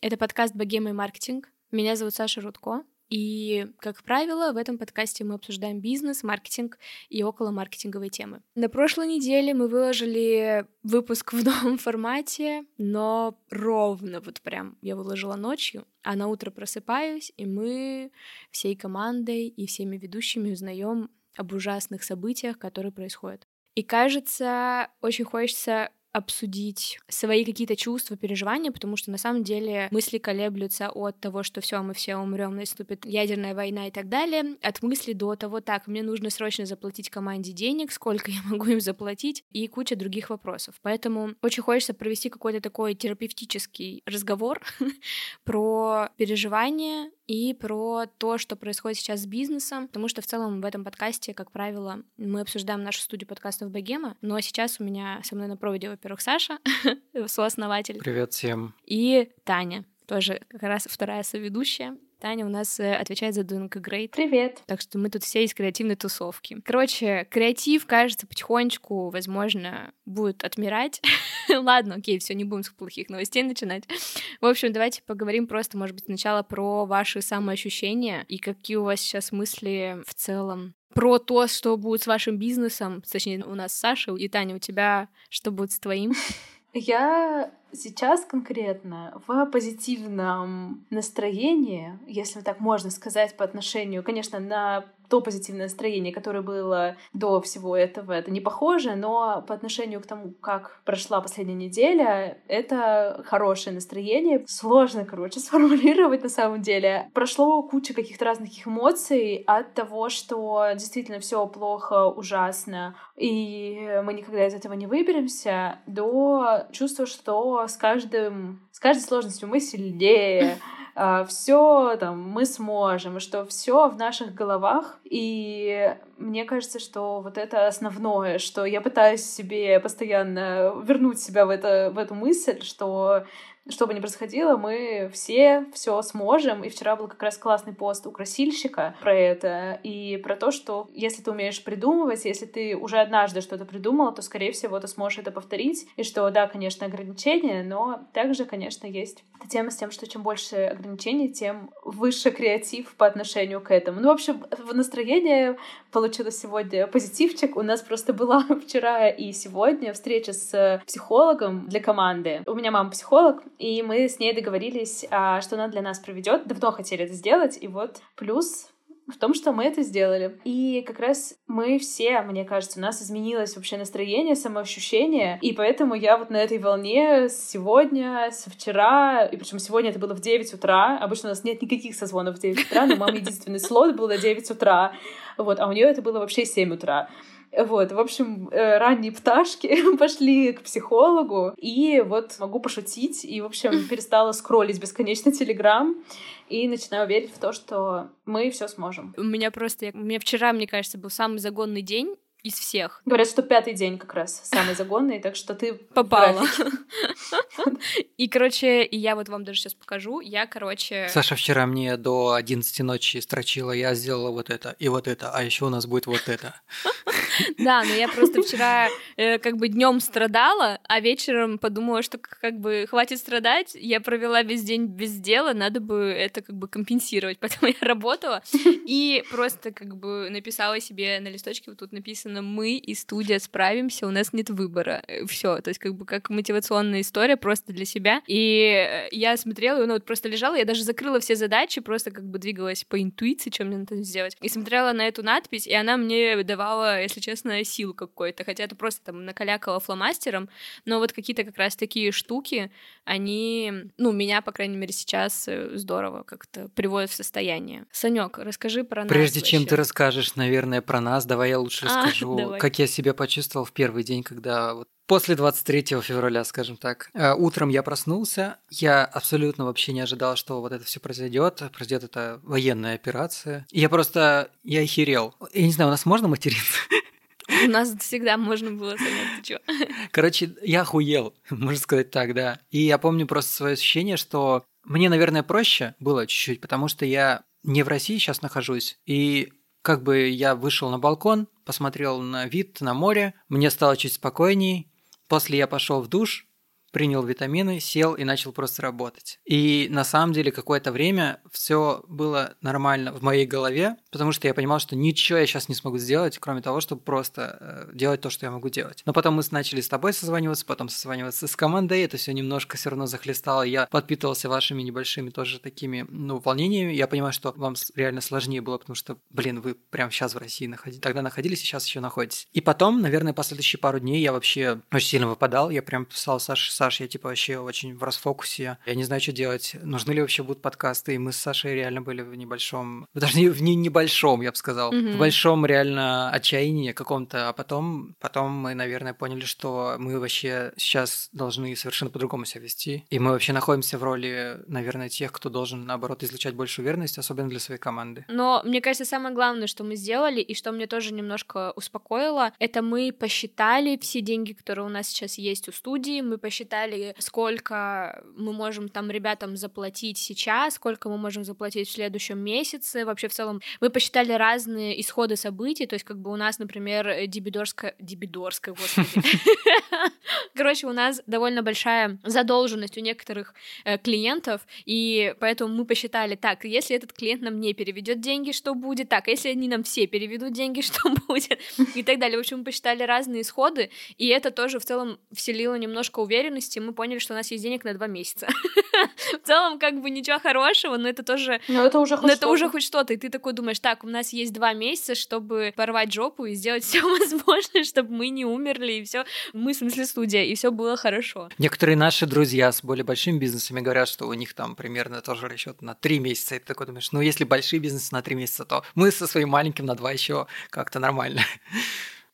Это подкаст «Богема и маркетинг». Меня зовут Саша Рудко. И, как правило, в этом подкасте мы обсуждаем бизнес, маркетинг и около маркетинговой темы. На прошлой неделе мы выложили выпуск в новом формате, но ровно вот прям я выложила ночью, а на утро просыпаюсь, и мы всей командой и всеми ведущими узнаем об ужасных событиях, которые происходят. И кажется, очень хочется обсудить свои какие-то чувства, переживания, потому что на самом деле мысли колеблются от того, что все, мы все умрем, наступит ядерная война и так далее, от мысли до того, так, мне нужно срочно заплатить команде денег, сколько я могу им заплатить, и куча других вопросов. Поэтому очень хочется провести какой-то такой терапевтический разговор про переживания и про то, что происходит сейчас с бизнесом, потому что в целом в этом подкасте, как правило, мы обсуждаем нашу студию подкастов Богема, но сейчас у меня со мной на проводе, во-первых, Саша, сооснователь. Привет всем. И Таня, тоже как раз вторая соведущая. Таня у нас э, отвечает за Doing Great. Привет. Так что мы тут все из креативной тусовки. Короче, креатив, кажется, потихонечку, возможно, будет отмирать. Ладно, окей, все, не будем с плохих новостей начинать. В общем, давайте поговорим просто, может быть, сначала про ваши самоощущения и какие у вас сейчас мысли в целом про то, что будет с вашим бизнесом, точнее, у нас с Сашей и Таня, у тебя что будет с твоим? Я сейчас конкретно в позитивном настроении, если так можно сказать, по отношению, конечно, на то позитивное настроение, которое было до всего этого, это не похоже, но по отношению к тому, как прошла последняя неделя, это хорошее настроение. Сложно, короче, сформулировать на самом деле. Прошло куча каких-то разных эмоций от того, что действительно все плохо, ужасно, и мы никогда из этого не выберемся, до чувства, что с каждым, с каждой сложностью мы сильнее, все там мы сможем, что все в наших головах. И мне кажется, что вот это основное, что я пытаюсь себе постоянно вернуть себя в, это, в эту мысль, что что бы ни происходило, мы все все сможем. И вчера был как раз классный пост у красильщика про это и про то, что если ты умеешь придумывать, если ты уже однажды что-то придумал, то, скорее всего, ты сможешь это повторить. И что, да, конечно, ограничения, но также, конечно, есть тема с тем, что чем больше ограничений, тем выше креатив по отношению к этому. Ну, в общем, в настроение получилось сегодня позитивчик. У нас просто была вчера и сегодня встреча с психологом для команды. У меня мама психолог, и мы с ней договорились, а, что она для нас проведет. Давно хотели это сделать, и вот плюс в том, что мы это сделали. И как раз мы все, мне кажется, у нас изменилось вообще настроение, самоощущение, и поэтому я вот на этой волне сегодня, со вчера, и причем сегодня это было в 9 утра, обычно у нас нет никаких созвонов в 9 утра, но мама единственный слот был на 9 утра, вот, а у нее это было вообще 7 утра. Вот, в общем, э, ранние пташки пошли к психологу, и вот могу пошутить, и, в общем, перестала скроллить бесконечно Телеграм, и начинаю верить в то, что мы все сможем. У меня просто, у меня вчера, мне кажется, был самый загонный день, из всех. Говорят, что пятый день как раз самый загонный, так что ты попала. И, короче, и я вот вам даже сейчас покажу. Я, короче... Саша вчера мне до 11 ночи строчила, я сделала вот это и вот это, а еще у нас будет вот это. Да, но я просто вчера э, как бы днем страдала, а вечером подумала, что как бы хватит страдать. Я провела весь день без дела, надо бы это как бы компенсировать, поэтому я работала и просто как бы написала себе на листочке, вот тут написано «Мы и студия справимся, у нас нет выбора». Э, Все, то есть как бы как мотивационная история просто для себя. И э, я смотрела, и она вот просто лежала, я даже закрыла все задачи, просто как бы двигалась по интуиции, что мне надо сделать. И смотрела на эту надпись, и она мне давала, если честно, сил какой-то, хотя это просто там накалякала фломастером, но вот какие-то как раз такие штуки, они, ну, меня, по крайней мере, сейчас э, здорово как-то приводят в состояние. Санек, расскажи про нас. Прежде чем ты расскажешь, наверное, про нас, давай я лучше а, расскажу, давай. как я себя почувствовал в первый день, когда вот После 23 февраля, скажем так. Э, утром я проснулся. Я абсолютно вообще не ожидал, что вот это все произойдет. Произойдет эта военная операция. Я просто... Я охерел. Я не знаю, у нас можно материться? У нас всегда можно было занять, ты чё? Короче, я охуел, можно сказать так, да. И я помню просто свое ощущение, что мне, наверное, проще было чуть-чуть, потому что я не в России сейчас нахожусь, и как бы я вышел на балкон, посмотрел на вид на море, мне стало чуть спокойней. После я пошел в душ, принял витамины, сел и начал просто работать. И на самом деле какое-то время все было нормально в моей голове, потому что я понимал, что ничего я сейчас не смогу сделать, кроме того, чтобы просто э, делать то, что я могу делать. Но потом мы начали с тобой созваниваться, потом созваниваться с командой, это все немножко все равно захлестало. Я подпитывался вашими небольшими тоже такими, ну, волнениями. Я понимаю, что вам реально сложнее было, потому что, блин, вы прям сейчас в России находились, тогда находились, сейчас еще находитесь. И потом, наверное, последующие пару дней я вообще очень сильно выпадал. Я прям писал Саше, Саш, я типа вообще очень в расфокусе. Я не знаю, что делать. Нужны ли вообще будут подкасты? И мы с Сашей реально были в небольшом, даже не в не небольшом, я бы сказал, mm-hmm. в большом реально отчаянии каком-то. А потом, потом мы, наверное, поняли, что мы вообще сейчас должны совершенно по-другому себя вести. И мы вообще находимся в роли, наверное, тех, кто должен, наоборот, излучать больше уверенности, особенно для своей команды. Но мне кажется, самое главное, что мы сделали, и что мне тоже немножко успокоило, это мы посчитали все деньги, которые у нас сейчас есть у студии, мы посчитали сколько мы можем там ребятам заплатить сейчас, сколько мы можем заплатить в следующем месяце. Вообще, в целом, мы посчитали разные исходы событий, то есть как бы у нас, например, дебидорская... Дебидорская, господи. Короче, у нас довольно большая задолженность у некоторых э, клиентов, и поэтому мы посчитали, так, если этот клиент нам не переведет деньги, что будет? Так, если они нам все переведут деньги, что будет? И так далее. В общем, мы посчитали разные исходы, и это тоже в целом вселило немножко уверенности. Мы поняли, что у нас есть денег на два месяца. В целом, как бы ничего хорошего, но это тоже... Но это уже хоть это уже хоть что-то. И ты такой думаешь, так, у нас есть два месяца, чтобы порвать жопу и сделать все возможное, чтобы мы не умерли, и все. Мы, в смысле, студия, и все было хорошо. Некоторые наши друзья с более большими бизнесами говорят, что у них там примерно тоже расчет на три месяца. И ты такой думаешь, ну, если большие бизнесы на три месяца, то мы со своим маленьким на два еще как-то нормально.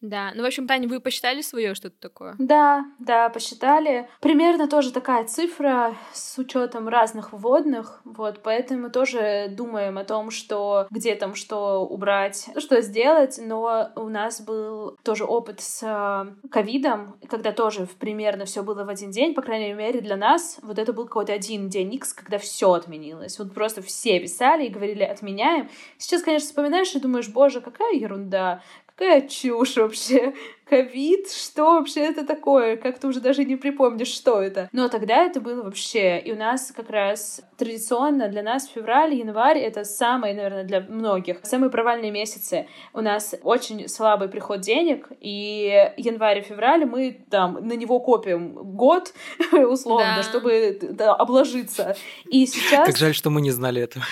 Да, ну, в общем, Таня, вы посчитали свое что-то такое? Да, да, посчитали. Примерно тоже такая цифра с учетом разных вводных, вот, поэтому тоже думаем о том, что где там что убрать, что сделать, но у нас был тоже опыт с э, ковидом, когда тоже примерно все было в один день, по крайней мере для нас, вот это был какой-то один день X, когда все отменилось, вот просто все писали и говорили отменяем. Сейчас, конечно, вспоминаешь и думаешь, боже, какая ерунда, какая чушь вообще ковид, что вообще это такое? Как ты уже даже не припомнишь, что это. Но тогда это было вообще. И у нас как раз традиционно для нас февраль, январь — это самые, наверное, для многих, самые провальные месяцы. У нас очень слабый приход денег, и январь и февраль мы там на него копим год, условно, да. чтобы да, обложиться. И сейчас... Как жаль, что мы не знали этого.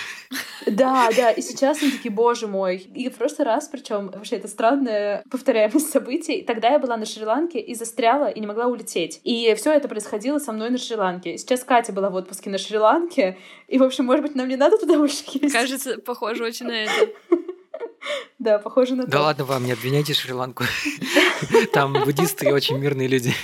Да, да, и сейчас мы такие, боже мой. И в прошлый раз, причем вообще это странное повторяемость событий, тогда я была на Шри-Ланке и застряла, и не могла улететь. И все это происходило со мной на Шри-Ланке. Сейчас Катя была в отпуске на Шри-Ланке, и, в общем, может быть, нам не надо туда больше ездить. Кажется, похоже очень на это. Да, похоже на то. Да ладно вам, не обвиняйте Шри-Ланку. Там буддисты и очень мирные люди.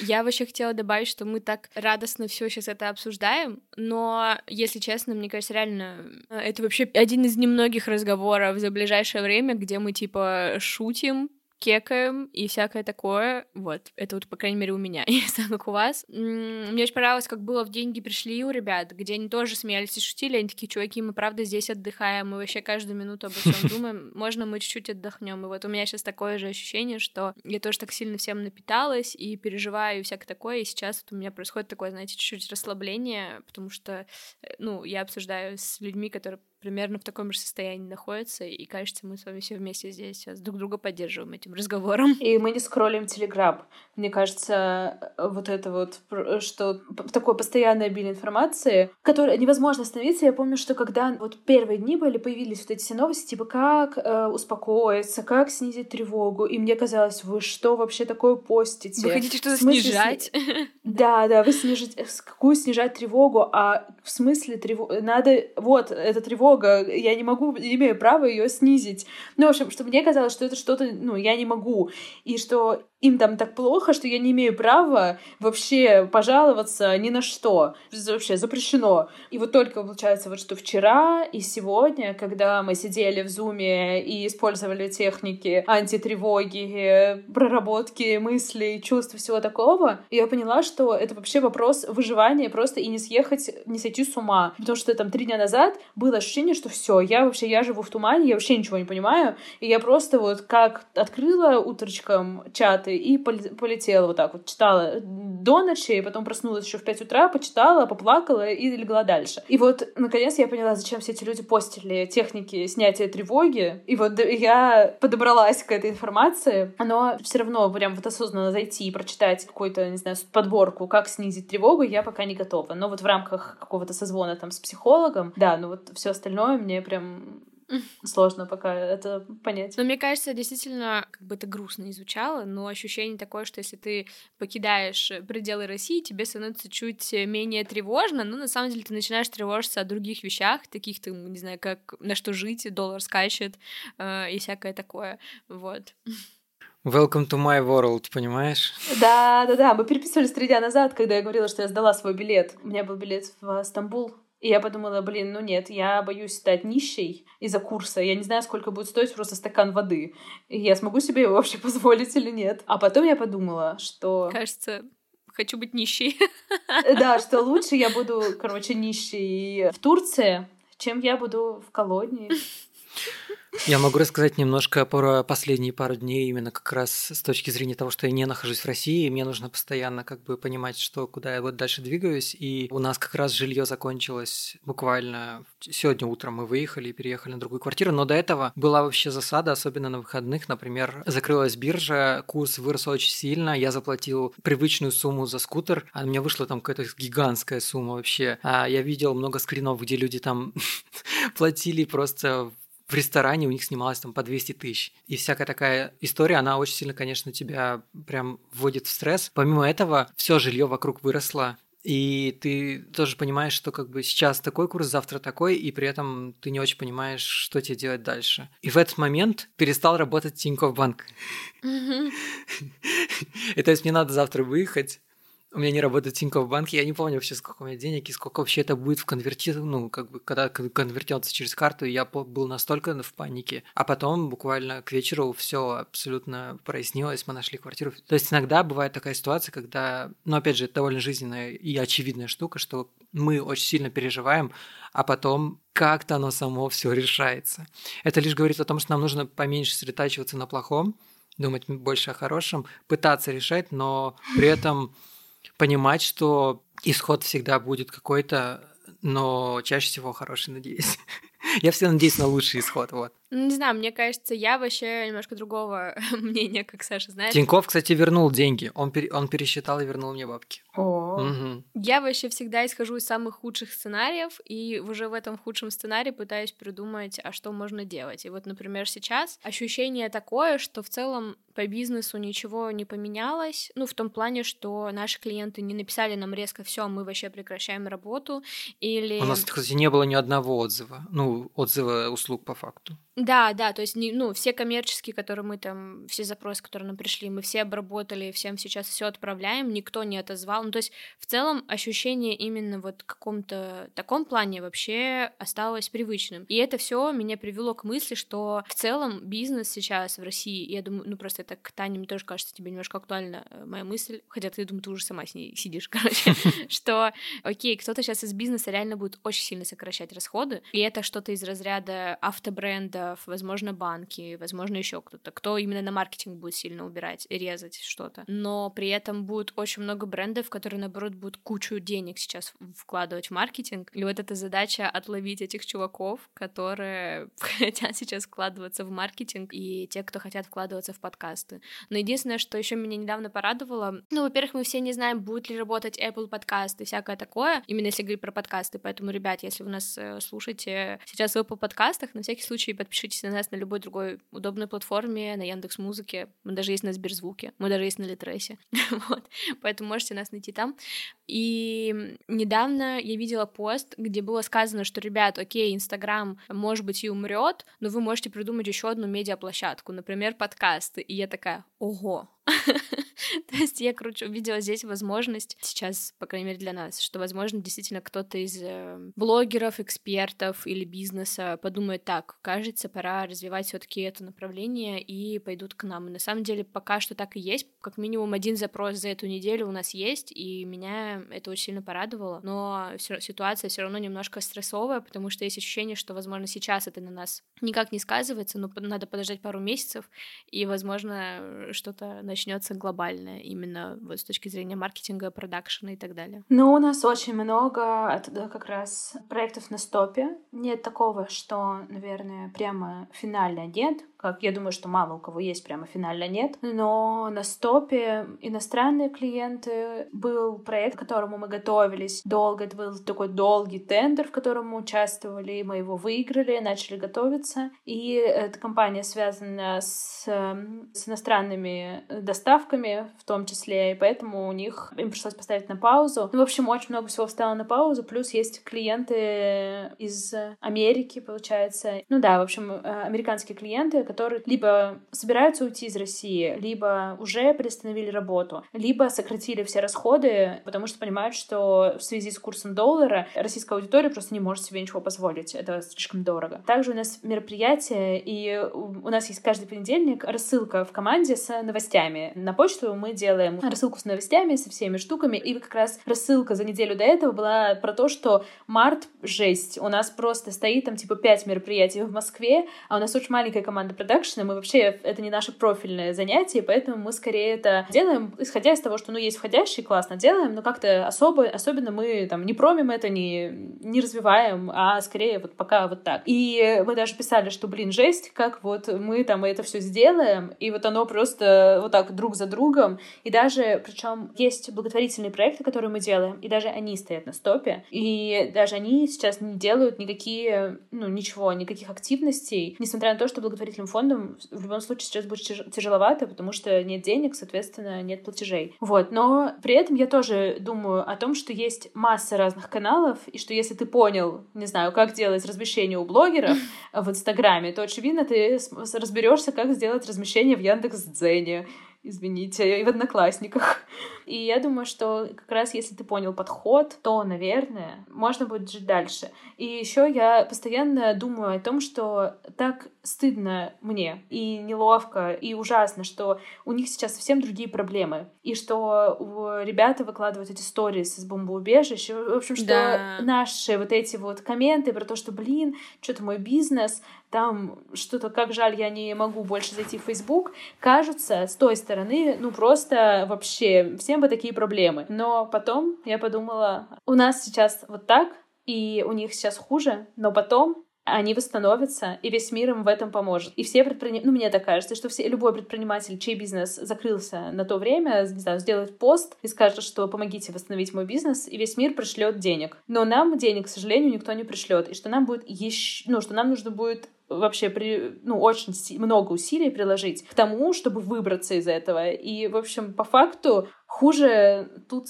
Я вообще хотела добавить, что мы так радостно все сейчас это обсуждаем, но, если честно, мне кажется, реально, это вообще один из немногих разговоров за ближайшее время, где мы, типа, шутим, кекаем и всякое такое. Вот, это вот, по крайней мере, у меня. Не знаю, как у вас. Мне очень понравилось, как было в «Деньги пришли» у ребят, где они тоже смеялись и шутили. Они такие, чуваки, мы правда здесь отдыхаем, мы вообще каждую минуту обо всем думаем. Можно мы чуть-чуть отдохнем. И вот у меня сейчас такое же ощущение, что я тоже так сильно всем напиталась и переживаю и всякое такое. И сейчас вот у меня происходит такое, знаете, чуть-чуть расслабление, потому что, э, ну, я обсуждаю с людьми, которые примерно в таком же состоянии находятся, и кажется, мы с вами все вместе здесь сейчас друг друга поддерживаем этим разговором. И мы не скроллим Телеграм. Мне кажется, вот это вот, что такое постоянное обилие информации, которое невозможно остановиться. Я помню, что когда вот первые дни были, появились вот эти все новости, типа как э, успокоиться, как снизить тревогу, и мне казалось, вы что вообще такое постите? Вы хотите что-то снижать? Да, да, вы снижать, какую снижать тревогу, а в смысле тревогу, надо, вот, эта тревога тревога, я не могу, не имею права ее снизить. Ну, в общем, что мне казалось, что это что-то, ну, я не могу. И что им там так плохо, что я не имею права вообще пожаловаться ни на что. Вообще запрещено. И вот только, получается, вот что вчера и сегодня, когда мы сидели в зуме и использовали техники антитревоги, проработки мыслей, чувств, всего такого, я поняла, что это вообще вопрос выживания просто и не съехать, не сойти с ума. Потому что там три дня назад было ощущение, что все, я вообще, я живу в тумане, я вообще ничего не понимаю, и я просто вот как открыла утречком чаты и полетела вот так вот, читала до ночи, потом проснулась еще в 5 утра, почитала, поплакала и легла дальше. И вот, наконец, я поняла, зачем все эти люди постили техники снятия тревоги, и вот я подобралась к этой информации, но все равно прям вот осознанно зайти и прочитать какую-то, не знаю, подборку, как снизить тревогу, я пока не готова. Но вот в рамках какого-то созвона там с психологом, да, ну вот все остальное мне прям Сложно пока это понять. Но мне кажется, действительно, как бы это грустно изучало, но ощущение такое, что если ты покидаешь пределы России, тебе становится чуть менее тревожно, но на самом деле ты начинаешь тревожиться о других вещах, таких, ты, не знаю, как на что жить, доллар скачет э, и всякое такое, вот. Welcome to my world, понимаешь? Да, да, да. Мы переписывались три дня назад, когда я говорила, что я сдала свой билет. У меня был билет в Стамбул и я подумала, блин, ну нет, я боюсь стать нищей из-за курса. Я не знаю, сколько будет стоить просто стакан воды. И я смогу себе его вообще позволить или нет. А потом я подумала, что... Кажется, хочу быть нищей. Да, что лучше я буду, короче, нищей в Турции, чем я буду в колонии. Я могу рассказать немножко про последние пару дней, именно как раз с точки зрения того, что я не нахожусь в России, и мне нужно постоянно как бы понимать, что куда я вот дальше двигаюсь. И у нас как раз жилье закончилось буквально сегодня утром мы выехали и переехали на другую квартиру, но до этого была вообще засада, особенно на выходных. Например, закрылась биржа, курс вырос очень сильно, я заплатил привычную сумму за скутер, а мне вышла там какая-то гигантская сумма вообще. А я видел много скринов, где люди там платили просто в ресторане у них снималось там по 200 тысяч. И всякая такая история, она очень сильно, конечно, тебя прям вводит в стресс. Помимо этого, все жилье вокруг выросло, и ты тоже понимаешь, что как бы сейчас такой курс, завтра такой, и при этом ты не очень понимаешь, что тебе делать дальше. И в этот момент перестал работать Тинькофф Банк. И то есть мне надо завтра выехать, у меня не работает Тинькофф банк, я не помню вообще, сколько у меня денег и сколько вообще это будет в конверте, ну, как бы, когда конвертироваться через карту, я был настолько в панике. А потом, буквально к вечеру, все абсолютно прояснилось, мы нашли квартиру. То есть иногда бывает такая ситуация, когда, ну, опять же, это довольно жизненная и очевидная штука, что мы очень сильно переживаем, а потом как-то оно само все решается. Это лишь говорит о том, что нам нужно поменьше сосредотачиваться на плохом, думать больше о хорошем, пытаться решать, но при этом понимать, что исход всегда будет какой-то, но чаще всего хороший, надеюсь. Я всегда надеюсь на лучший исход, вот. Ну, не знаю, мне кажется, я вообще немножко другого мнения, как Саша знает. Тиньков, кстати, вернул деньги. Он, пере... он пересчитал и вернул мне бабки. О. Угу. Я вообще всегда исхожу из самых худших сценариев, и уже в этом худшем сценарии пытаюсь придумать, а что можно делать. И вот, например, сейчас ощущение такое, что в целом по бизнесу ничего не поменялось, ну, в том плане, что наши клиенты не написали нам резко все, мы вообще прекращаем работу, или... У нас, кстати, не было ни одного отзыва, ну, отзыва услуг по факту. Да, да, то есть, не, ну, все коммерческие, которые мы там, все запросы, которые нам пришли, мы все обработали, всем сейчас все отправляем, никто не отозвал. Ну, то есть, в целом, ощущение именно вот в каком-то таком плане вообще осталось привычным. И это все меня привело к мысли, что в целом бизнес сейчас в России, я думаю, ну, просто это к Тане, мне тоже кажется, тебе немножко актуальна э, моя мысль, хотя ты, думаю, ты уже сама с ней сидишь, короче, что, окей, кто-то сейчас из бизнеса реально будет очень сильно сокращать расходы, и это что-то из разряда автобренда, брендов, возможно, банки, возможно, еще кто-то, кто именно на маркетинг будет сильно убирать резать что-то. Но при этом будет очень много брендов, которые, наоборот, будут кучу денег сейчас вкладывать в маркетинг. И вот эта задача отловить этих чуваков, которые хотят сейчас вкладываться в маркетинг, и те, кто хотят вкладываться в подкасты. Но единственное, что еще меня недавно порадовало, ну, во-первых, мы все не знаем, будет ли работать Apple подкаст и всякое такое, именно если говорить про подкасты, поэтому, ребят, если вы нас э, слушаете сейчас в Apple подкастах, на всякий случай подписывайтесь подпишитесь на нас на любой другой удобной платформе, на Яндекс Музыке, мы даже есть на Сберзвуке, мы даже есть на Литресе, вот, поэтому можете нас найти там. И недавно я видела пост, где было сказано, что, ребят, окей, Инстаграм, может быть, и умрет, но вы можете придумать еще одну медиаплощадку, например, подкасты. И я такая, ого, То есть я, короче, увидела здесь возможность сейчас, по крайней мере, для нас, что, возможно, действительно кто-то из э, блогеров, экспертов или бизнеса подумает так, кажется, пора развивать все таки это направление и пойдут к нам. И на самом деле пока что так и есть. Как минимум один запрос за эту неделю у нас есть, и меня это очень сильно порадовало. Но ситуация все равно немножко стрессовая, потому что есть ощущение, что, возможно, сейчас это на нас никак не сказывается, но надо подождать пару месяцев, и, возможно, что-то начнется глобальное именно вот с точки зрения маркетинга, продакшена и так далее? Ну, у нас очень много как раз проектов на стопе. Нет такого, что, наверное, прямо финально нет, как я думаю, что мало у кого есть прямо финально нет. Но на стопе иностранные клиенты был проект, к которому мы готовились долго. Это был такой долгий тендер, в котором мы участвовали, мы его выиграли, начали готовиться. И эта компания связана с, с иностранными доставками в том числе, и поэтому у них им пришлось поставить на паузу. Ну, в общем, очень много всего встало на паузу, плюс есть клиенты из Америки, получается. Ну да, в общем, э, американские клиенты, которые либо собираются уйти из России, либо уже приостановили работу, либо сократили все расходы, потому что понимают, что в связи с курсом доллара российская аудитория просто не может себе ничего позволить. Это слишком дорого. Также у нас мероприятие, и у нас есть каждый понедельник рассылка в команде с новостями. На почту мы делаем рассылку с новостями, со всеми штуками, и как раз рассылка за неделю до этого была про то, что март — жесть. У нас просто стоит там типа пять мероприятий в Москве, а у нас очень маленькая команда продакшена, мы вообще, это не наше профильное занятие, поэтому мы скорее это делаем, исходя из того, что, ну, есть входящий, классно делаем, но как-то особо, особенно мы там не промим это, не, не развиваем, а скорее вот пока вот так. И мы даже писали, что, блин, жесть, как вот мы там это все сделаем, и вот оно просто вот так друг за другом, и даже, причем есть благотворительные проекты, которые мы делаем, и даже они стоят на стопе, и даже они сейчас не делают никакие, ну, ничего, никаких активностей, несмотря на то, что благотворительным фондом в любом случае сейчас будет тяжеловато, потому что нет денег, соответственно, нет платежей. Вот, но при этом я тоже думаю о том, что есть масса разных каналов, и что если ты понял, не знаю, как делать размещение у блогеров в Инстаграме, то, очевидно, ты разберешься, как сделать размещение в Яндекс.Дзене, извините, и в Одноклассниках. И я думаю, что как раз если ты понял подход, то, наверное, можно будет жить дальше. И еще я постоянно думаю о том, что так стыдно мне и неловко, и ужасно, что у них сейчас совсем другие проблемы. И что ребята выкладывают эти сторис из бомбоубежищ. В общем, что да. наши вот эти вот комменты про то, что, блин, что-то мой бизнес, там что-то, как жаль, я не могу больше зайти в Facebook, кажутся с той стороны, ну, просто вообще всем бы такие проблемы. Но потом я подумала, у нас сейчас вот так, и у них сейчас хуже, но потом они восстановятся, и весь мир им в этом поможет. И все предприниматели, ну, мне так кажется, что все, любой предприниматель, чей бизнес закрылся на то время, не знаю, сделает пост и скажет, что помогите восстановить мой бизнес, и весь мир пришлет денег. Но нам денег, к сожалению, никто не пришлет. И что нам будет еще, ну, что нам нужно будет вообще при, ну, очень много усилий приложить к тому, чтобы выбраться из этого. И, в общем, по факту хуже тут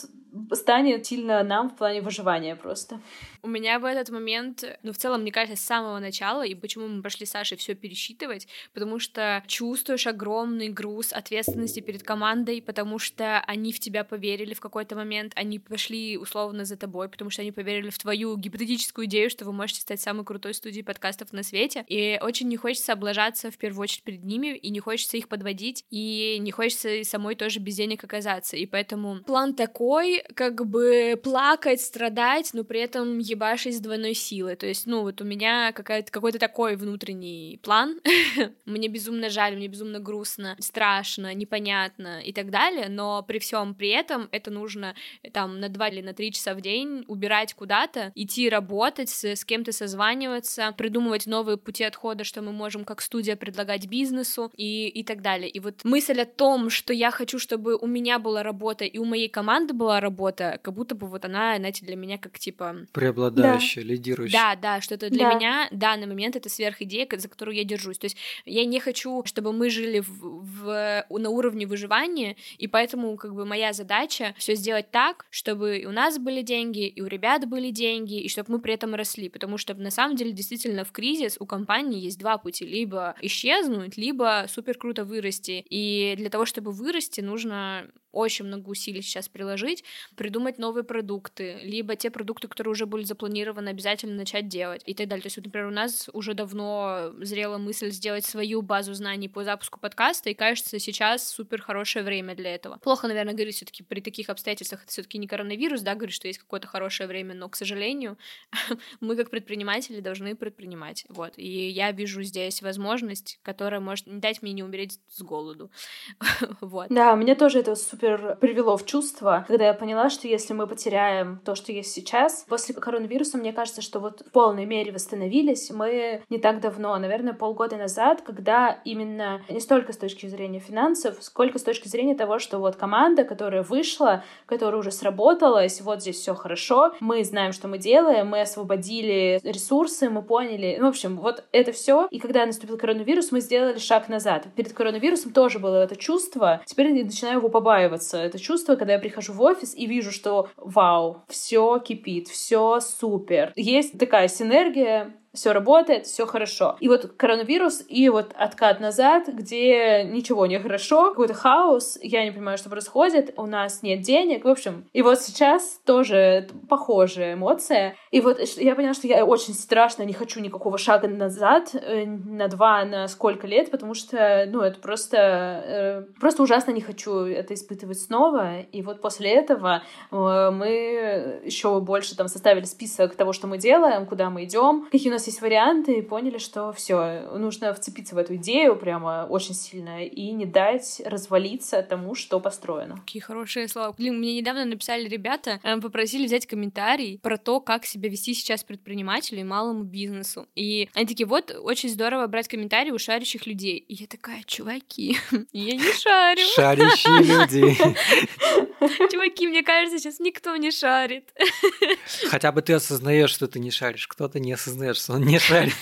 станет сильно нам в плане выживания просто. У меня в этот момент, ну, в целом, мне кажется, с самого начала, и почему мы пошли с Сашей все пересчитывать, потому что чувствуешь огромный груз ответственности перед командой, потому что они в тебя поверили в какой-то момент, они пошли условно за тобой, потому что они поверили в твою гипотетическую идею, что вы можете стать самой крутой студией подкастов на свете, и очень не хочется облажаться в первую очередь перед ними, и не хочется их подводить, и не хочется и самой тоже без денег оказаться, и поэтому план такой, как бы плакать, страдать, но при этом ебашить с двойной силой. То есть, ну, вот у меня какой-то такой внутренний план. мне безумно жаль, мне безумно грустно, страшно, непонятно и так далее, но при всем при этом это нужно там на два или на три часа в день убирать куда-то, идти работать, с, с кем-то созваниваться, придумывать новые пути отхода, что мы можем как студия предлагать бизнесу и, и так далее. И вот мысль о том, что я хочу, чтобы у меня была работа и у моей команды была работа, как будто бы вот она, знаете, для меня как типа... Преобладающая, да. лидирующая. Да, да, что-то для да. меня в данный момент это сверхидея, за которую я держусь. То есть я не хочу, чтобы мы жили в, в, на уровне выживания, и поэтому как бы моя задача все сделать так, чтобы и у нас были деньги, и у ребят были деньги, и чтобы мы при этом росли, потому что на самом деле действительно в кризис у компании есть два пути, либо исчезнуть, либо супер круто вырасти, и для того, чтобы вырасти, нужно очень много усилий сейчас приложить, придумать новые продукты, либо те продукты, которые уже были запланированы, обязательно начать делать и так далее. То есть, вот, например, у нас уже давно зрела мысль сделать свою базу знаний по запуску подкаста, и кажется, сейчас супер хорошее время для этого. Плохо, наверное, говорить все таки при таких обстоятельствах, это все таки не коронавирус, да, говорит, что есть какое-то хорошее время, но, к сожалению, мы как предприниматели должны предпринимать, вот. И я вижу здесь возможность, которая может не дать мне не умереть с голоду, вот. Да, мне тоже это супер супер привело в чувство, когда я поняла, что если мы потеряем то, что есть сейчас, после коронавируса, мне кажется, что вот в полной мере восстановились мы не так давно, наверное, полгода назад, когда именно не столько с точки зрения финансов, сколько с точки зрения того, что вот команда, которая вышла, которая уже сработалась, вот здесь все хорошо, мы знаем, что мы делаем, мы освободили ресурсы, мы поняли, ну, в общем, вот это все. И когда наступил коронавирус, мы сделали шаг назад. Перед коронавирусом тоже было это чувство, теперь я начинаю его побаиваться усваиваться. Это чувство, когда я прихожу в офис и вижу, что вау, все кипит, все супер. Есть такая синергия все работает, все хорошо. И вот коронавирус и вот откат назад, где ничего не хорошо, какой-то хаос, я не понимаю, что происходит, у нас нет денег, в общем. И вот сейчас тоже похожая эмоция. И вот я поняла, что я очень страшно не хочу никакого шага назад, э, на два, на сколько лет, потому что, ну, это просто, э, просто ужасно не хочу это испытывать снова. И вот после этого э, мы еще больше там составили список того, что мы делаем, куда мы идем, какие у нас нас есть варианты, и поняли, что все, нужно вцепиться в эту идею прямо очень сильно и не дать развалиться тому, что построено. Какие хорошие слова. Блин, мне недавно написали ребята, э, попросили взять комментарий про то, как себя вести сейчас предпринимателю и малому бизнесу. И они такие, вот, очень здорово брать комментарии у шарящих людей. И я такая, чуваки, я не шарю. Шарящие люди. Чуваки, мне кажется, сейчас никто не шарит. Хотя бы ты осознаешь, что ты не шаришь. Кто-то не осознает, что он не шарит.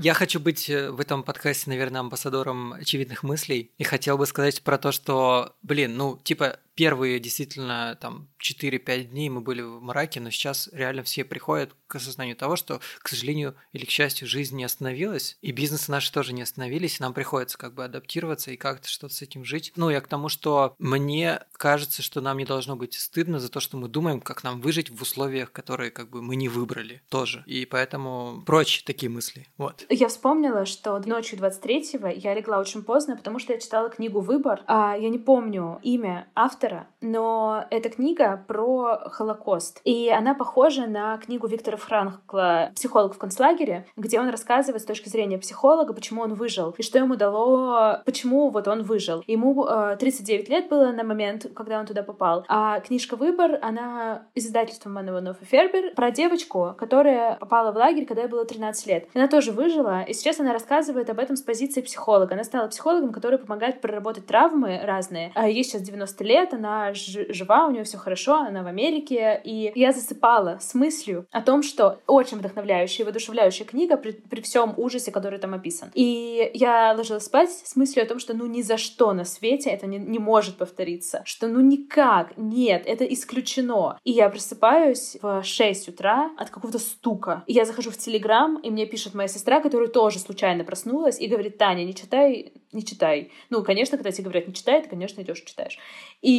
Я хочу быть э, в этом подкасте, наверное, амбассадором очевидных мыслей. И хотел бы сказать про то, что, блин, ну, типа, первые действительно там 4-5 дней мы были в мраке, но сейчас реально все приходят к осознанию того, что, к сожалению или к счастью, жизнь не остановилась, и бизнесы наши тоже не остановились, и нам приходится как бы адаптироваться и как-то что-то с этим жить. Ну, я к тому, что мне кажется, что нам не должно быть стыдно за то, что мы думаем, как нам выжить в условиях, которые как бы мы не выбрали тоже. И поэтому прочь такие мысли. Вот. Я вспомнила, что ночью 23-го я легла очень поздно, потому что я читала книгу «Выбор». А я не помню имя автора, автора, но эта книга про Холокост. И она похожа на книгу Виктора Франкла «Психолог в концлагере», где он рассказывает с точки зрения психолога, почему он выжил, и что ему дало, почему вот он выжил. Ему э, 39 лет было на момент, когда он туда попал. А книжка «Выбор», она из издательства Манованов и Фербер, про девочку, которая попала в лагерь, когда ей было 13 лет. Она тоже выжила, и сейчас она рассказывает об этом с позиции психолога. Она стала психологом, который помогает проработать травмы разные. А ей сейчас 90 лет, она жива, у нее все хорошо, она в Америке. И я засыпала с мыслью о том, что очень вдохновляющая и воодушевляющая книга при, при всем ужасе, который там описан. И я ложилась спать с мыслью о том, что ну ни за что на свете это не, не может повториться. Что ну никак, нет, это исключено. И я просыпаюсь в 6 утра от какого-то стука. И я захожу в Телеграм, и мне пишет моя сестра, которая тоже случайно проснулась, и говорит, Таня, не читай, не читай. Ну, конечно, когда тебе говорят, не читай, ты, конечно, идешь читаешь. И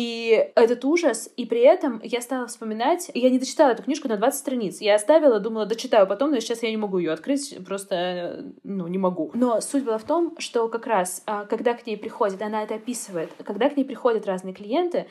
этот ужас, и при этом я стала вспоминать, я не дочитала эту книжку на 20 страниц. Я оставила, думала, дочитаю потом, но сейчас я не могу ее открыть, просто, ну, не могу. Но суть была в том, что как раз, а, когда к ней приходит, она это описывает, когда к ней приходят разные клиенты,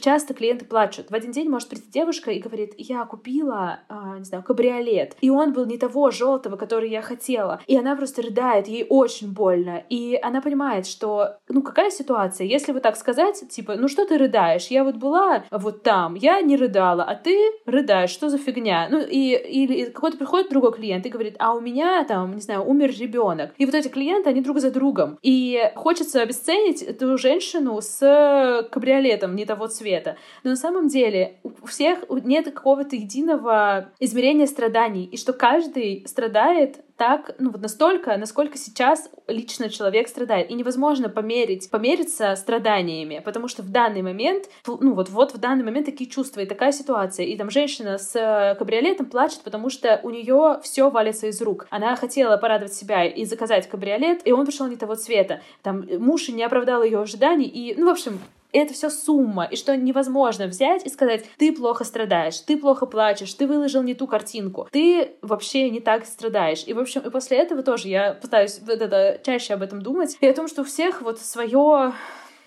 часто клиенты плачут. В один день может прийти девушка и говорит, я купила, э, не знаю, кабриолет, и он был не того желтого, который я хотела. И она просто рыдает, ей очень больно. И она понимает, что, ну, какая ситуация? Если вот так сказать, типа, ну что ты рыдаешь? Я вот была вот там, я не рыдала, а ты рыдаешь, что за фигня? Ну, и, или какой-то приходит другой клиент и говорит, а у меня там, не знаю, умер ребенок. И вот эти клиенты, они друг за другом. И хочется обесценить эту женщину с кабриолетом не того цвета. Но на самом деле у всех нет какого-то единого измерения страданий, и что каждый страдает так, ну вот настолько, насколько сейчас лично человек страдает. И невозможно померить, помериться страданиями, потому что в данный момент, ну вот, вот в данный момент такие чувства и такая ситуация. И там женщина с э, кабриолетом плачет, потому что у нее все валится из рук. Она хотела порадовать себя и заказать кабриолет, и он пришел не того цвета. Там муж не оправдал ее ожиданий, и, ну, в общем, это все сумма, и что невозможно взять и сказать, ты плохо страдаешь, ты плохо плачешь, ты выложил не ту картинку, ты вообще не так страдаешь. И, в общем, и после этого тоже я пытаюсь вот это, чаще об этом думать, и о том, что у всех вот свое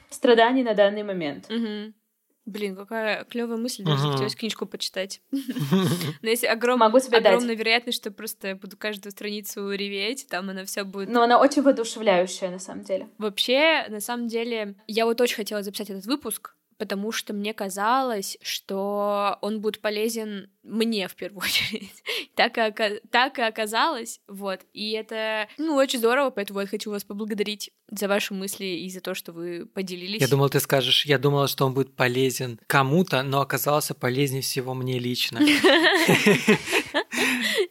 страдание на данный момент. Угу. Блин, какая клевая мысль, даже uh-huh. хотелось книжку почитать. Но тебе огромная вероятность, что просто я буду каждую страницу реветь, там она вся будет... Но она очень воодушевляющая, на самом деле. Вообще, на самом деле, я вот очень хотела записать этот выпуск, потому что мне казалось, что он будет полезен мне в первую очередь. так, и, так и оказалось, вот. И это, ну, очень здорово, поэтому вот хочу вас поблагодарить за ваши мысли и за то, что вы поделились. Я думал, ты скажешь, я думала, что он будет полезен кому-то, но оказался полезнее всего мне лично.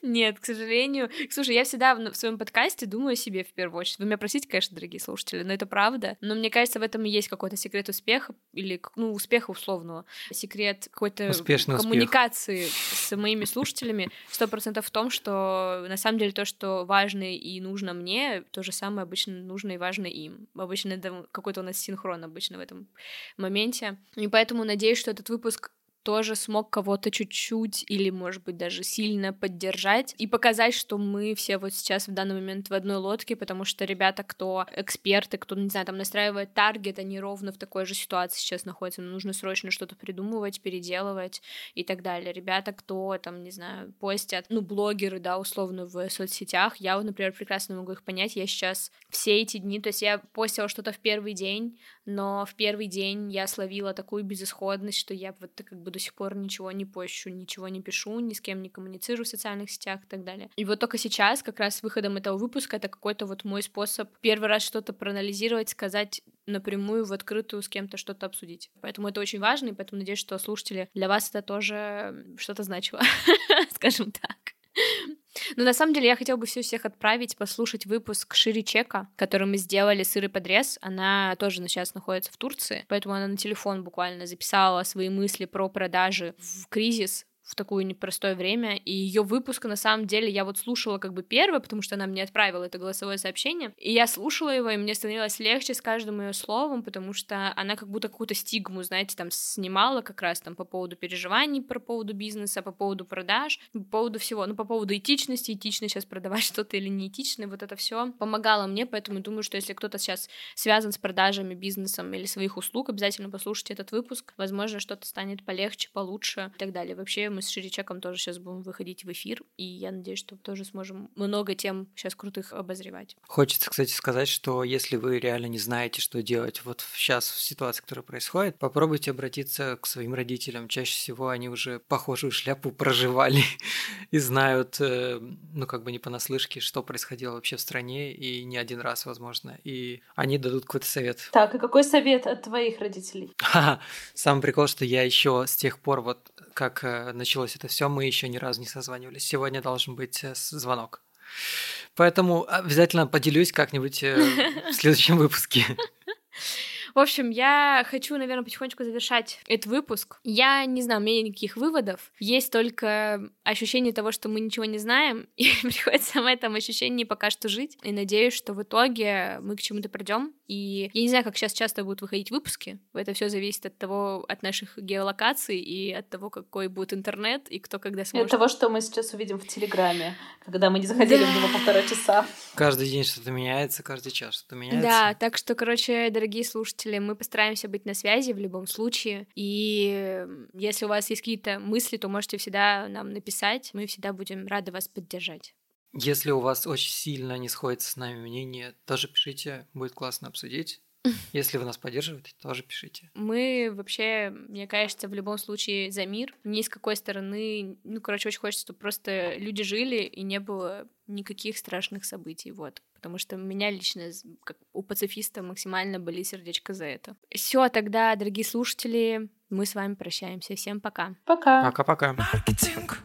Нет, к сожалению. Слушай, я всегда в своем подкасте думаю о себе в первую очередь. Вы меня простите, конечно, дорогие слушатели, но это правда. Но мне кажется, в этом и есть какой-то секрет успеха, или, ну, успеха условного. Секрет какой-то коммуникации успех. С моими слушателями. Сто процентов в том, что на самом деле то, что важно и нужно мне, то же самое обычно нужно и важно им. Обычно это какой-то у нас синхрон обычно в этом моменте. И поэтому надеюсь, что этот выпуск тоже смог кого-то чуть-чуть или, может быть, даже сильно поддержать и показать, что мы все вот сейчас в данный момент в одной лодке, потому что ребята, кто эксперты, кто, не знаю, там настраивает таргет, они ровно в такой же ситуации сейчас находятся, но нужно срочно что-то придумывать, переделывать и так далее. Ребята, кто там, не знаю, постят, ну, блогеры, да, условно, в соцсетях, я вот, например, прекрасно могу их понять, я сейчас все эти дни, то есть я постила что-то в первый день, но в первый день я словила такую безысходность, что я вот как бы до сих пор ничего не пощу, ничего не пишу, ни с кем не коммуницирую в социальных сетях и так далее. И вот только сейчас, как раз с выходом этого выпуска, это какой-то вот мой способ первый раз что-то проанализировать, сказать напрямую в открытую с кем-то что-то обсудить. Поэтому это очень важно, и поэтому надеюсь, что слушатели для вас это тоже что-то значило, скажем так. Но на самом деле я хотела бы все всех отправить послушать выпуск Шири Чека, который мы сделали с Ирой Подрез. Она тоже сейчас находится в Турции, поэтому она на телефон буквально записала свои мысли про продажи в кризис в такое непростое время, и ее выпуска на самом деле я вот слушала как бы первое, потому что она мне отправила это голосовое сообщение, и я слушала его, и мне становилось легче с каждым ее словом, потому что она как будто какую-то стигму, знаете, там снимала как раз там по поводу переживаний, по поводу бизнеса, по поводу продаж, по поводу всего, ну по поводу этичности, этично сейчас продавать что-то или неэтично, вот это все помогало мне, поэтому думаю, что если кто-то сейчас связан с продажами, бизнесом или своих услуг, обязательно послушайте этот выпуск, возможно, что-то станет полегче, получше и так далее. Вообще мы с Ширичеком тоже сейчас будем выходить в эфир, и я надеюсь, что тоже сможем много тем сейчас крутых обозревать. Хочется, кстати, сказать, что если вы реально не знаете, что делать вот сейчас в ситуации, которая происходит, попробуйте обратиться к своим родителям. Чаще всего они уже похожую шляпу проживали и знают, э, ну, как бы не понаслышке, что происходило вообще в стране, и не один раз, возможно, и они дадут какой-то совет. Так, и какой совет от твоих родителей? Самый прикол, что я еще с тех пор вот как э, началось это все, мы еще ни разу не созванивались. Сегодня должен быть э, звонок. Поэтому обязательно поделюсь как-нибудь э, в следующем выпуске. В общем, я хочу, наверное, потихонечку завершать этот выпуск. Я не знаю, у меня нет никаких выводов. Есть только ощущение того, что мы ничего не знаем, и приходится в этом ощущении пока что жить. И надеюсь, что в итоге мы к чему-то придем. И я не знаю, как сейчас часто будут выходить выпуски. Это все зависит от того, от наших геолокаций и от того, какой будет интернет и кто когда сможет. И от того, что мы сейчас увидим в Телеграме, когда мы не заходили да. в него полтора часа. Каждый день что-то меняется, каждый час что-то меняется. Да, так что, короче, дорогие слушатели, слушатели. Мы постараемся быть на связи в любом случае. И если у вас есть какие-то мысли, то можете всегда нам написать. Мы всегда будем рады вас поддержать. Если у вас очень сильно не сходится с нами мнение, тоже пишите, будет классно обсудить. Если вы нас поддерживаете, тоже пишите. Мы вообще, мне кажется, в любом случае за мир. Ни с какой стороны, ну, короче, очень хочется, чтобы просто люди жили и не было никаких страшных событий, вот. Потому что меня лично, как у пацифиста, максимально болит сердечко за это. Все, тогда, дорогие слушатели, мы с вами прощаемся. Всем пока. Пока. Пока-пока. Маркетинг.